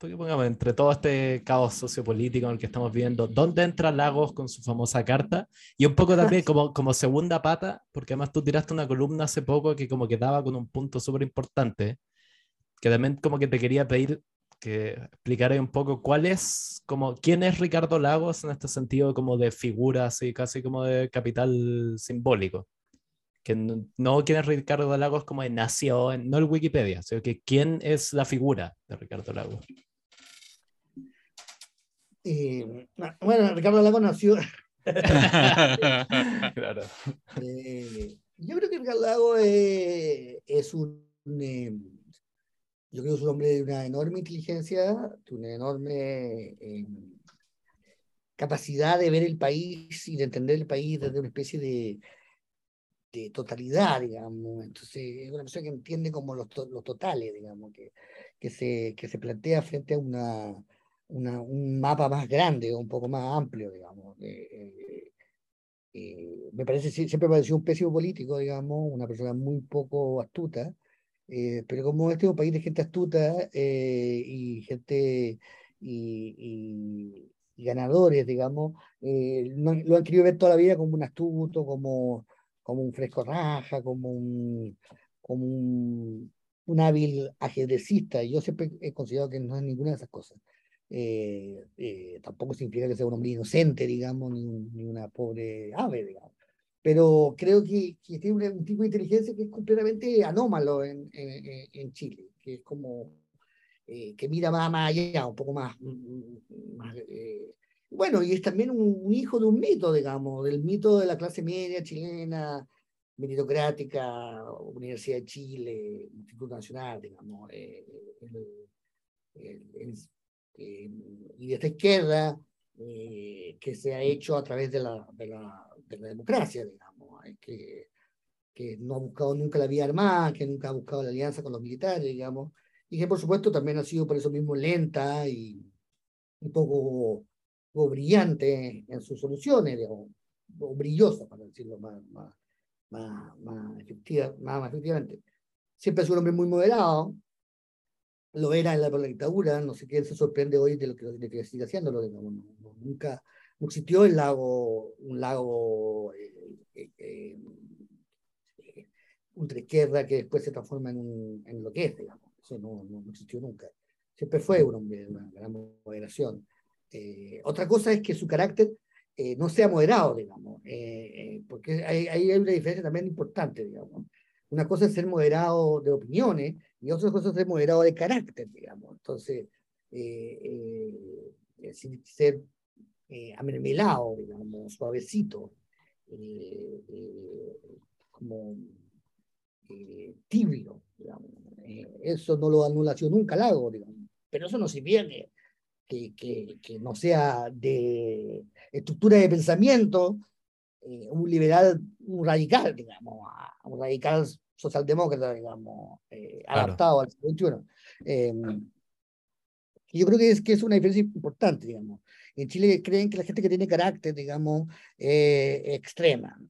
pongamos, entre todo este caos sociopolítico en el que estamos viviendo, ¿dónde entra Lagos con su famosa carta? Y un poco también como, como segunda pata, porque además tú tiraste una columna hace poco que como que daba con un punto súper importante, que también como que te quería pedir que explicara un poco cuál es, como, quién es Ricardo Lagos en este sentido como de figura, así casi como de capital simbólico. Que no, no quién es Ricardo Lagos como nació, en, no el Wikipedia, sino que quién es la figura de Ricardo Lagos. Eh, bueno, Ricardo Lagos nació. claro. Eh, yo creo que Ricardo Lagos eh, es un. Yo creo que es un hombre de una enorme inteligencia, de una enorme capacidad de ver el país y de entender el país desde una especie de, de totalidad, digamos. Entonces, es una persona que entiende como los, los totales, digamos, que, que, se, que se plantea frente a una una, un mapa más grande, un poco más amplio, digamos. Eh, eh, me parece, siempre me pareció un pésimo político, digamos, una persona muy poco astuta, eh, pero como este es un país de gente astuta y gente y, y, ganadores, digamos, lo han querido ver toda la vida como un astuto, como, como un fresco raja, como un, como un, un hábil ajedrecista. Yo siempre he considerado que no es ninguna de esas cosas. Eh, eh, tampoco significa que sea un hombre inocente, digamos, ni, ni una pobre ave, digamos. Pero creo que, que tiene un, tipo de inteligencia que es completamente anómalo en, en, en Chile, que es como eh, que mira más, más, allá, un poco más. más bueno, y es también un, un, hijo de un mito, digamos, del mito de la clase media chilena, meritocrática, Universidad de Chile, Instituto Nacional, digamos. El, el, el, eh, y de esta izquierda eh, que se ha hecho a través de la, de la, de la democracia, digamos, que, que no ha buscado nunca la vía armada, que nunca ha buscado la alianza con los militares, digamos, y que por supuesto también ha sido por eso mismo lenta y un poco, brillante en sus soluciones, digamos, o brillosa, para decirlo más, más, más, más, efectiva, más, más efectivamente. Siempre ha sido un hombre muy moderado, lo era en la, dictadura, no sé quién se sorprende hoy de lo que, de que sigue haciéndolo, digamos, no, nunca no existió el lago, un lago eh, eh, eh, eh ultraizquierda que después se transforma en, un, en lo que es, digamos, eso no, no, existió nunca. Siempre fue un hombre de una gran moderación. Eh, otra cosa es que su carácter eh, no sea moderado, digamos, porque ahí hay, hay, una diferencia también importante, digamos. Una cosa es ser moderado de opiniones y otra cosa es ser moderado de carácter, digamos. Entonces, eh, eh, ser eh, amermelado, digamos, suavecito, eh, eh, como eh, tibio, digamos. eso no lo anulació nunca Lago, digamos. Pero eso no significa que, que, que, no sea de estructura de pensamiento un liberal, un radical, digamos, un radical socialdemócrata, digamos, eh, adaptado al siglo XXI. Eh, yo creo que es, que es una diferencia importante, digamos. En Chile creen que la gente que tiene carácter, digamos, eh, extrema.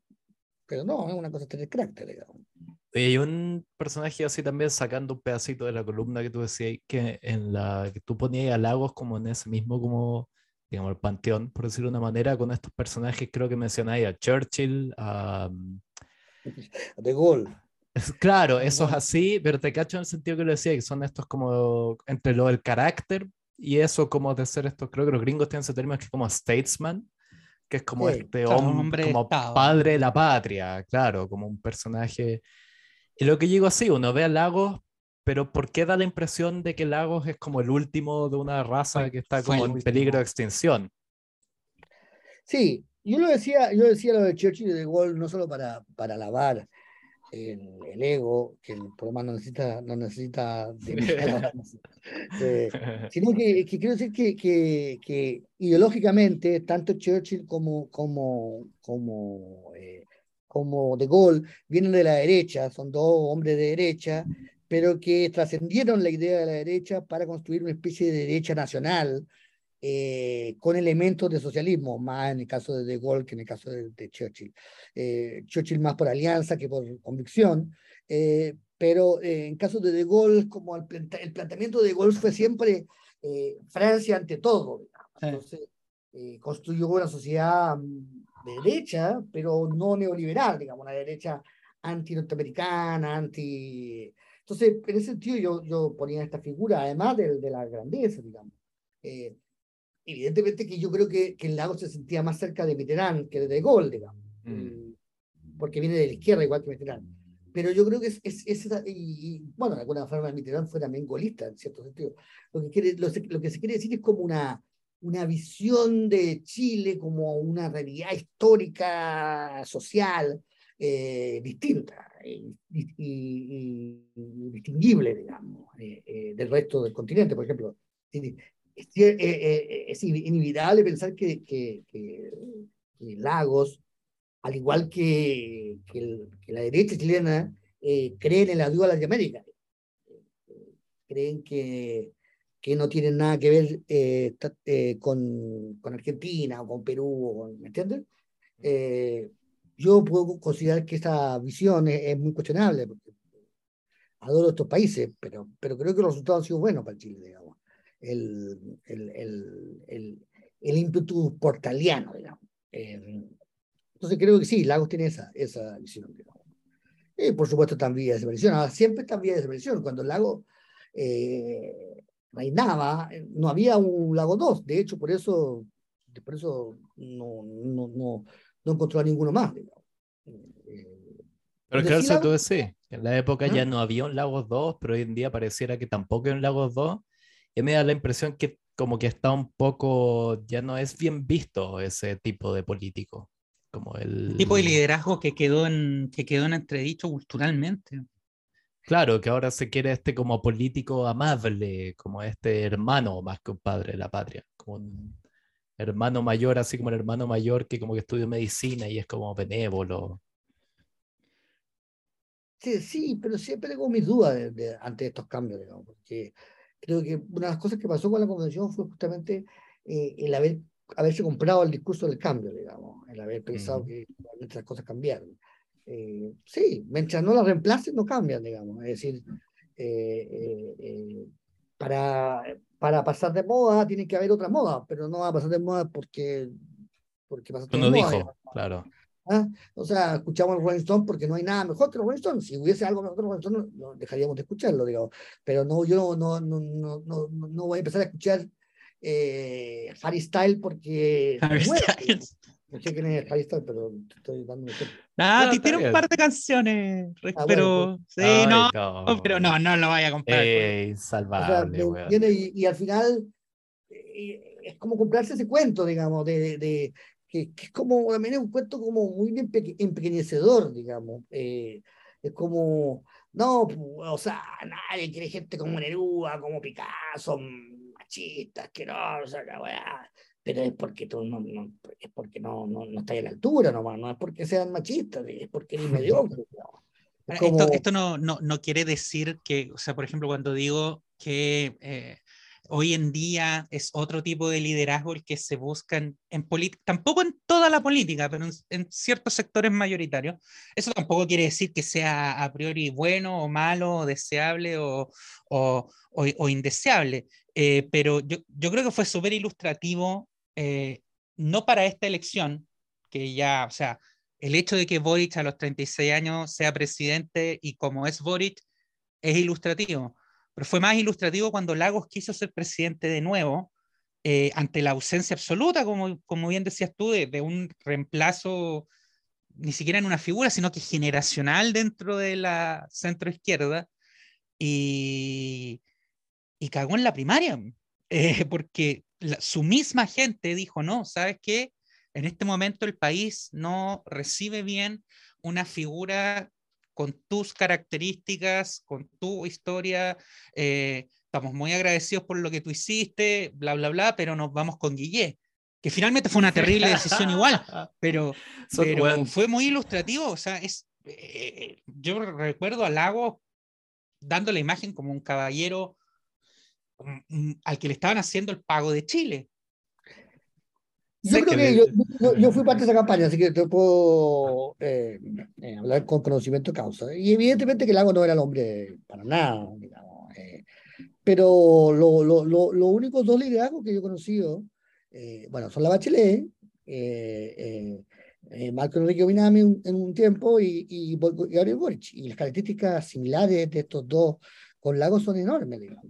Pero no, es una cosa tener carácter, digamos. Y un personaje así también sacando un pedacito de la columna que tú decías, que en la que tú ponías a Lagos como en ese mismo, como, digamos, el panteón, por decirlo de una manera, con estos personajes, creo que mencionáis a Churchill, a... De Gaulle. Claro, eso es así, pero te cacho en el sentido que lo decía, que son estos como entre lo del carácter y eso como de ser estos, creo que los gringos tienen ese término que es como statesman, que es como este hombre, como padre de la patria, claro, como un personaje. Y lo que digo así, uno ve a Lagos, pero ¿por qué da la impresión de que Lagos es como el último de una raza que está como en peligro de extinción? Sí, yo lo decía, yo decía lo de Churchill y de Gaulle no solo para, para alabar el, el, ego, que el programa no necesita, no necesita de eh, sino que, que, quiero decir que, que, que, ideológicamente tanto Churchill como, como, como, eh, como De Gaulle vienen de la derecha, son dos hombres de derecha, pero que trascendieron la idea de la derecha para construir una especie de derecha nacional, eh, con elementos de socialismo, más en el caso de De Gaulle que en el caso de, Churchill. Eh, Churchill más por alianza que por convicción, eh, pero en caso de De Gaulle, como el, planteamiento de De Gaulle fue siempre Francia ante todo, entonces construyó una sociedad mm, de derecha, pero no neoliberal, digamos, una derecha anti-norteamericana, anti... Entonces, en ese sentido yo, yo ponía esta figura, además de, de la grandeza, digamos. Eh, evidentemente que yo creo que, que el lago se sentía más cerca de Mitterrand que de Gaulle, digamos, mm. porque viene de la izquierda igual que Mitterrand. Pero yo creo que es, es, es y, bueno, de alguna forma Mitterrand fue también golista, en cierto sentido. Lo que, quiere, lo, lo, que se quiere decir es como una, una visión de Chile como una realidad histórica, social, eh, distinta y, y, distinguible, digamos, eh, eh, del resto del continente. Por ejemplo, eh, eh, eh, es, inevitable pensar que, que, que, Lagos, al igual que, la derecha chilena, creen en la ayuda de América. creen que, que no tienen nada que ver con, con, Argentina o con Perú, ¿me entiendes? Yo puedo considerar que esa visión es, muy cuestionable, porque adoro estos países, pero, pero creo que los resultados han sido buenos para Chile, digamos el, el, el, el, ímpetu portaliano, digamos. Eh, entonces creo que sí, Lagos tiene esa, esa visión, digamos. Y por supuesto también de desaparición. Ahora, siempre también de desaparición. Cuando el lago eh, reinaba, no había un lago 2. De hecho, por eso, por eso no, no, no encontró a ninguno más. Digamos. Eh, pero claro, si tú sí. En la época ya ¿Ah? no había un Lagos 2, pero hoy en día pareciera que tampoco hay un Lagos 2 y me da la impresión que como que está un poco, ya no es bien visto ese tipo de político. Como el... tipo de liderazgo que quedó en, que quedó en entredicho culturalmente. Claro, que ahora se quiere este como político amable, como este hermano más que un padre de la patria, como un hermano mayor, así como el hermano mayor que como que estudia medicina y es como benévolo. Sí, sí, pero siempre tengo mis dudas de, ante estos cambios, digamos, porque creo que una de las cosas que pasó con la convención fue justamente eh, el haber, haberse comprado el discurso del cambio, digamos, el haber pensado que las cosas cambiaron. Eh, sí, mientras no las reemplacen, no cambian, digamos. Es decir, eh, para, para pasar de moda tiene que haber otra moda, pero no va a pasar de moda porque, porque pasa de moda. dijo, claro. ¿Ah? O sea, escuchamos el Rolling Stone porque no hay nada mejor que los Rolling Stone. Si hubiese algo mejor que los Rolling Stone, no, dejaríamos de escucharlo, digamos. Pero no, yo no, no, no, no, no voy a empezar a escuchar eh, Harry Styles porque... Harry Styles. No sé quién es Styles, pero estoy dando Nada, ah, tiene un par de canciones, ah, pero pues. sí, no, pero no, no lo vaya a comprar. Ey, salvable, o sea, y, y, al final eh, es como comprarse ese cuento, digamos, de, de, que, es como, también es un cuento como muy empequeñecedor, digamos. Eh, es como, no, o sea, nadie quiere gente como Neruda, como Picasso, machistas, asquerosos, la weá. Pero es porque tú no, no, es porque no, no, no estás a la altura nomás, no es porque sean machistas, es porque eres mediocre. Esto, esto no, no, no, quiere decir que, o sea, por ejemplo, cuando digo que eh, hoy en día es otro tipo de liderazgo el que se busca en, política, tampoco en toda la política, pero en, ciertos sectores mayoritarios. Eso tampoco quiere decir que sea a priori bueno o malo, o deseable o, o, o, indeseable, eh, pero yo, yo, creo que fue súper ilustrativo, eh, no para esta elección, que ya, o sea, el hecho de que Boric a los 36 años sea presidente y como es Boric, es ilustrativo. Pero fue más ilustrativo cuando Lagos quiso ser presidente de nuevo, eh, ante la ausencia absoluta, como, como bien decías tú, de, un reemplazo, ni siquiera en una figura, sino que generacional dentro de la centro izquierda, y, y cagó en la primaria, eh, porque su misma gente dijo, no, ¿sabes qué? en este momento el país no recibe bien una figura con tus características, con tu historia. eh, estamos muy agradecidos por lo que tú hiciste, bla, bla, bla, pero nos vamos con Guillé, que finalmente fue una terrible decisión igual, pero, pero fue muy ilustrativo. O sea, es, eh, yo recuerdo a Lago dando la imagen como un caballero al que le estaban haciendo el pago de Chile. Yo Sé creo que yo, yo- yo fui parte de esa campaña, así que te puedo eh, eh, hablar con conocimiento de causa. Y evidentemente que Lago no era el hombre para nada, digamos. eh, pero lo, lo, lo, los únicos dos liderazgos que yo he conocido, eh, bueno, son la Bachelet, eh, eh, eh, Marco Enrique Ominami un- en un tiempo y, y Gabriel Boric. Y las características similares de estos dos con Lago son enormes, digamos.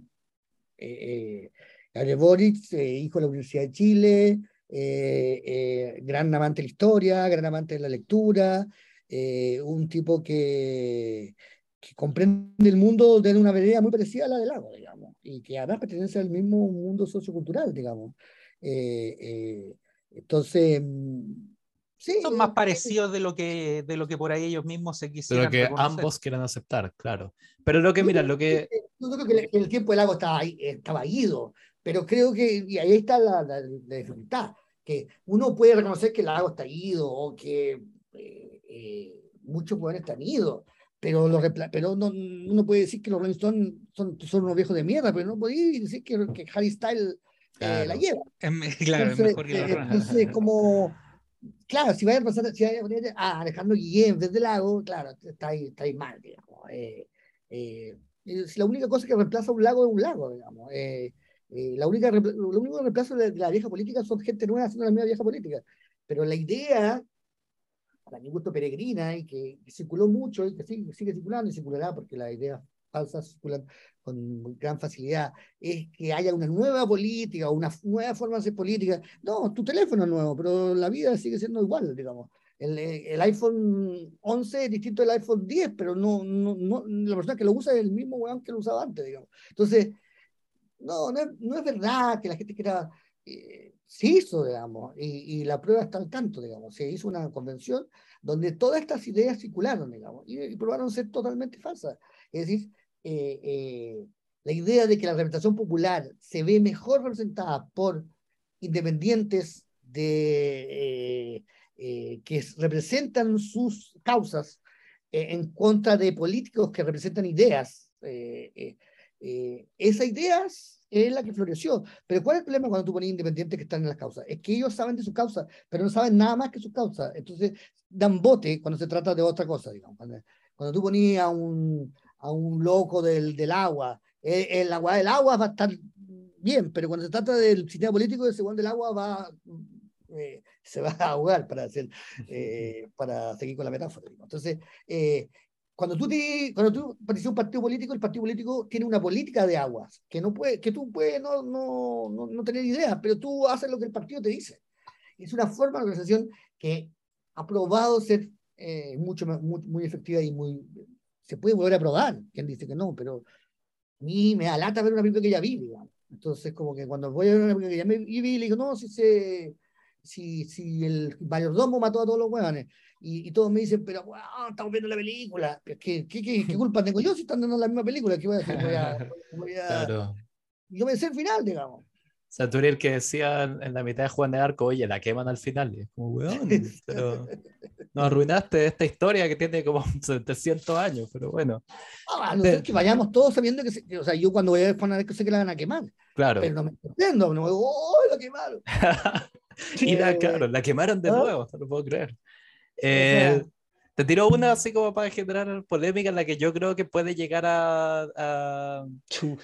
Eh, eh, Gabriel Boric, eh, hijo de la Universidad de Chile, eh, eh, gran amante de la historia, gran amante de la lectura, eh, un tipo que, que comprende el mundo de una manera muy parecida a la del Lago, digamos, y que además pertenece al mismo mundo sociocultural, digamos. Eh, eh, entonces, mm, sí, Son eh, más parecidos de lo que, de lo que por ahí ellos mismos se De quisieran lo que reconocer. ambos quieran aceptar, claro. Pero lo que, mira, lo que... Yo creo que el, el tiempo del lago estaba, estaba ido, pero creo que, y ahí está la, la, la dificultad, que uno puede reconocer que el lago está ido o que eh, eh, muchos pueden estar idos, pero, los pero no, uno puede decir que los Rolling Stones son, son unos viejos de mierda, pero no puede decir que, que Harry Styles eh, la Claro. lleva. Es me- claro, es Entonces, mejor que los eh, entonces, como, claro, si vaya a pasar, si vaya a poner a Alejandro Guillén desde Lago, claro, está ahí, está ahí mal, digamos. La única cosa que reemplaza un lago es un lago, digamos. Eh, eh, la única, lo único que reemplaza de la vieja política son gente nueva haciendo la misma vieja política. Pero la idea, para mi gusto peregrina, y que, que circuló mucho y que sigue, sigue circulando y circulará porque las ideas falsas circulan con gran facilidad, es que haya una nueva política, una nueva forma de hacer política. No, tu teléfono es nuevo, pero la vida sigue siendo igual, digamos. El, eh, el iPhone 11 es distinto del iPhone 10, pero no, no, no, la persona que lo usa es el mismo weón que lo usaba antes, digamos. Entonces, no, no es, no es verdad que la gente quiera... eh, se hizo, digamos, y, la prueba está al tanto, digamos. Se hizo una convención donde todas estas ideas circularon, digamos, y, y probaron ser totalmente falsas. Es decir, eh, eh, la idea de que la representación popular se ve mejor representada por independientes de, eh, que representan sus causas eh, en contra de políticos que representan ideas. eh, eh, eh, esas ideas es la que floreció. Pero ¿cuál es el problema cuando tú pones independientes que están en las causas? Es que ellos saben de sus causas, pero no saben nada más que sus causas. Entonces dan bote cuando se trata de otra cosa, digamos. Cuando, cuando tú ponías a un, a un loco del, del agua, eh, el agua del agua va a estar bien, pero cuando se trata del sistema político, ese buen del agua va, eh, se va a ahogar para, hacer, eh, para seguir con la metáfora. digamos. Entonces, eh, cuando tú, cuando tú participas en un partido político, el partido político tiene una política de aguas, que, no puede, que tú puedes no, no, no, no tener idea, pero tú haces lo que el partido te dice. Es una forma de organización que ha probado ser eh, mucho, muy, muy efectiva y muy... Se puede volver a probar, quien dice que no, pero a mí me da lata ver una película que ya vi, digamos. Entonces, como que cuando voy a ver una película que ya me vi, le digo, no, si, se, si, si el mayordomo mató a todos los huevones. Y, y todos me dicen, pero weón, estamos viendo la película. Que, ¿qué, qué, qué culpa tengo yo si están dando la misma película? ¿Qué voy a hacer? Voy a, voy a- Claro. Yo me sé el final, digamos. O sea, tú eres el que decía en la mitad de Juan de Arco, oye, la queman al final. Y es como, weón, pero nos arruinaste esta historia que tiene como 700 años, pero bueno, Ah, a no ser que vayamos todos sabiendo que, se- o sea, yo cuando voy a ver Juan Arco sé que la van a quemar, claro. pero no me sorprendo, no me digo, ¡oh, la quemaron! y la, claro, la quemaron de ¿ah? nuevo, no lo puedo creer. Eh, sea- te tiro una así como para generar polémica en la que yo creo que puede llegar a, a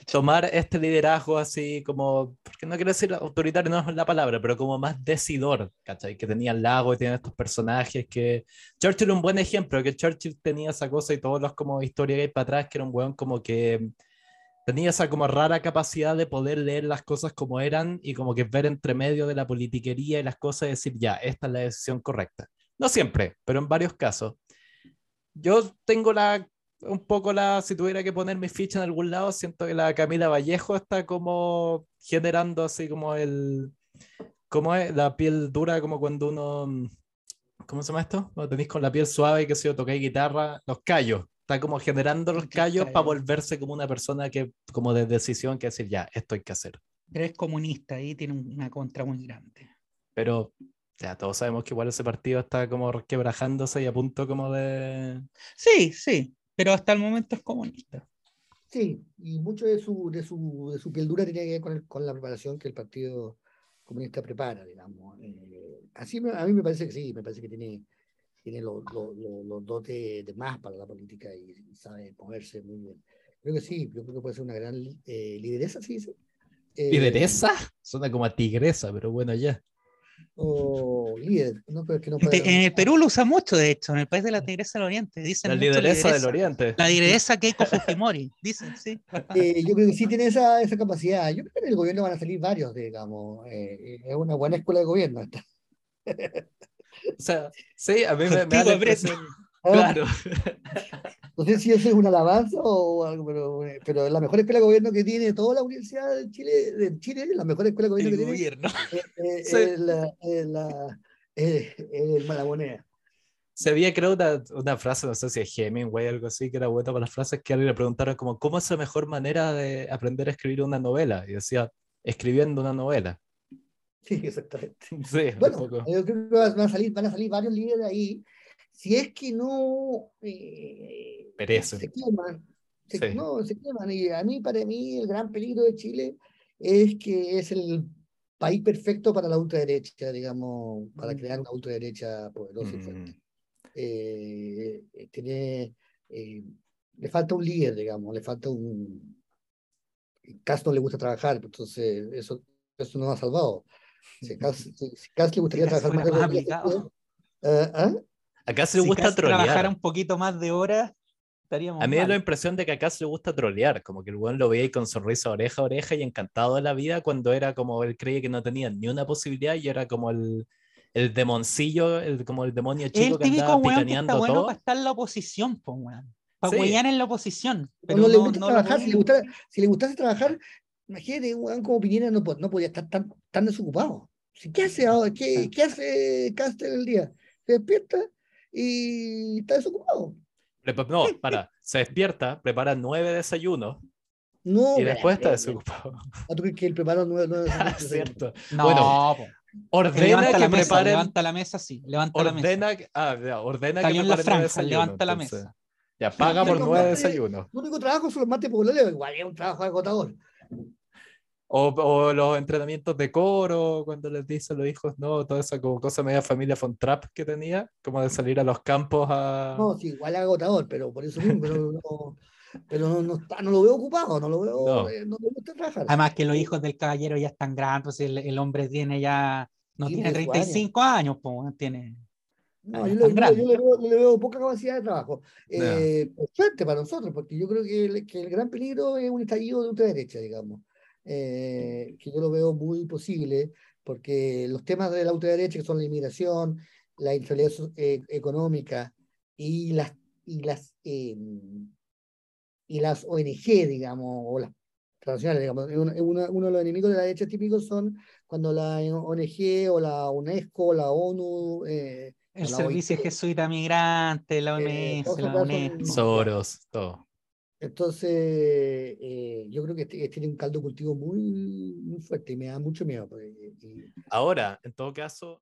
tomar este liderazgo así como, porque no quiero decir autoritario, no es la palabra, pero como más decidor, ¿cachai? Que tenía el lago y tiene estos personajes que... Churchill un buen ejemplo, que Churchill tenía esa cosa y todos los como historia que hay para atrás, que era un weón como que tenía esa como rara capacidad de poder leer las cosas como eran y como que ver entre medio de la politiquería y las cosas y decir, ya, esta es la decisión correcta. No siempre, pero en varios casos. Yo tengo la, un poco la, si tuviera que poner mi ficha en algún lado, siento que la Camila Vallejo está como generando así como el, ¿Cómo es la piel dura como cuando uno... ¿Cómo se llama esto? Cuando tenéis con la piel suave, que se yo, tocáis guitarra, los callos. Está como generando los Los callos para volverse como una persona que, como de decisión, que decir, ya, esto hay que hacer. Pero es comunista, ahí tiene una contra muy grande. Pero ya todos sabemos que igual ese partido está como quebrajándose y a punto como de... Sí, sí, pero hasta el momento es comunista. Sí, y mucho de su, de su, de su piel dura tiene que ver con, el- con la preparación que el Partido Comunista prepara, digamos. Eh, así me- a mí me parece que sí, me parece que tiene, tiene los los- dotes de más para la política y, y sabe moverse muy bien. Creo que sí, yo creo que puede ser una gran eh, lideresa, sí, sí. Eh, ¿Lideresa? Suena como a tigresa, pero bueno, ya. O líder, no, pero es que no puede- en el Perú lo usa mucho, de hecho, en el país de la Tigresa del Oriente. Dicen La mucho lideresa del lideresa. Oriente. La lideresa Keiko Fujimori, dicen, sí. Eh, yo creo que sí tiene esa, esa capacidad. Yo creo que en el gobierno van a salir varios, digamos. Eh, es una buena escuela de gobierno esta. O sea, sí, a mí me, me da la impresión- Ah, Claro. No sé si eso es una alabanza o algo, pero, eh, pero es la mejor escuela de gobierno que tiene toda la universidad de Chile, de Chile, la mejor escuela de gobierno El que tiene gobierno. eh, eh, Sí. es la, es la, es- es la moneda. Se había, creo, una, una frase, no sé si es Hemingway o algo así, que era bueno para las frases, que a alguien le preguntaron como, ¿cómo es la mejor manera de aprender a escribir una novela? Y decía, escribiendo una novela. Sí, exactamente. Sí, Bueno, yo creo que van a salir, van a salir varios líderes ahí. Si es que no eh, Perecen. se queman, se, Sí. no, se queman. Y a mí, para mí, el gran peligro de Chile es que es el país perfecto para la ultraderecha, digamos, para Mm. crear una ultraderecha poderosa y fuerte. Mm, Eh, eh, tiene, eh, le falta un líder, digamos, le falta un... Cas no le gusta trabajar, entonces eso, eso nos ha salvado. Si a Cas, si, si Cas le gustaría trabajar más dos días aplicado. seguidos, eh, ¿ah? Acá se le Si gusta Kass trabajara trolear. un poquito más de horas, estaríamos A mí me da la impresión de que acá se le gusta trolear, como que el buen lo veía ahí con sonrisa oreja a oreja y encantado de la vida cuando era como él creía que no tenía ni una posibilidad y era como el, el demoncillo, el, como el demonio chico el que andaba weón que está picaneando bueno todo. para estar en la oposición, po, weón. Para Sí. huellar en la oposición. Pero no, no, le gusta no trabajar, si le, gustara, si le gustase trabajar, imagínate, un weón como Piñera no, no podía estar tan, tan desocupado. ¿Qué hace ahora? ¿Qué, Ah. qué hace Castel el día? Se despierta y está desocupado. No, para, se despierta, prepara nueve desayunos No, y después está desocupado. Ah, ¿tú crees que él preparó nueve, nueve Ah, desayunos? cierto. No, Bueno. Ordena levanta que la mesa, preparen. levanta la mesa, sí, levanta la mesa. Ordena, que- ah, ya, ordena Cayó que la franja, levanta la entonces. mesa. Ya, paga por nueve no, desayunos. Su único trabajo son los mates populares, igual es un trabajo agotador. O, o los entrenamientos de coro, cuando les dicen los hijos, no, toda esa como cosa media familia von Trapp que tenía, como de salir a los campos a... No, sí, igual es agotador, pero por eso mismo, pero no, pero no, no, está- no lo veo ocupado, no lo veo, No. eh, no le gusta trabajar. Además que los hijos del caballero ya están grandes, el, el hombre tiene ya, no Sí, tiene pues, su 35 años, pues weón, tiene... No, yo, tan le, yo- grande. yo le veo, le veo poca capacidad de trabajo. Eh, por suerte para nosotros, porque yo creo que el, que el gran peligro es un estallido de ultraderecha, digamos. Eh, que yo lo veo muy posible, porque los temas de la ultraderecha, que son la inmigración, la inestabilidad eh, económica y las, y las, eh, y las ONG, digamos, o las transnacionales, digamos. Uno, uno- de los enemigos de la derecha típicos son cuando la ONG o la UNESCO o la ONU eh, El la servicio OIT, jesuita migrante, la Eh, OMS, la UNESCO. Soros, todo. Entonces, eh, yo creo que este- tiene un caldo cultivo muy, muy fuerte y me da mucho miedo. Ahora, en todo caso,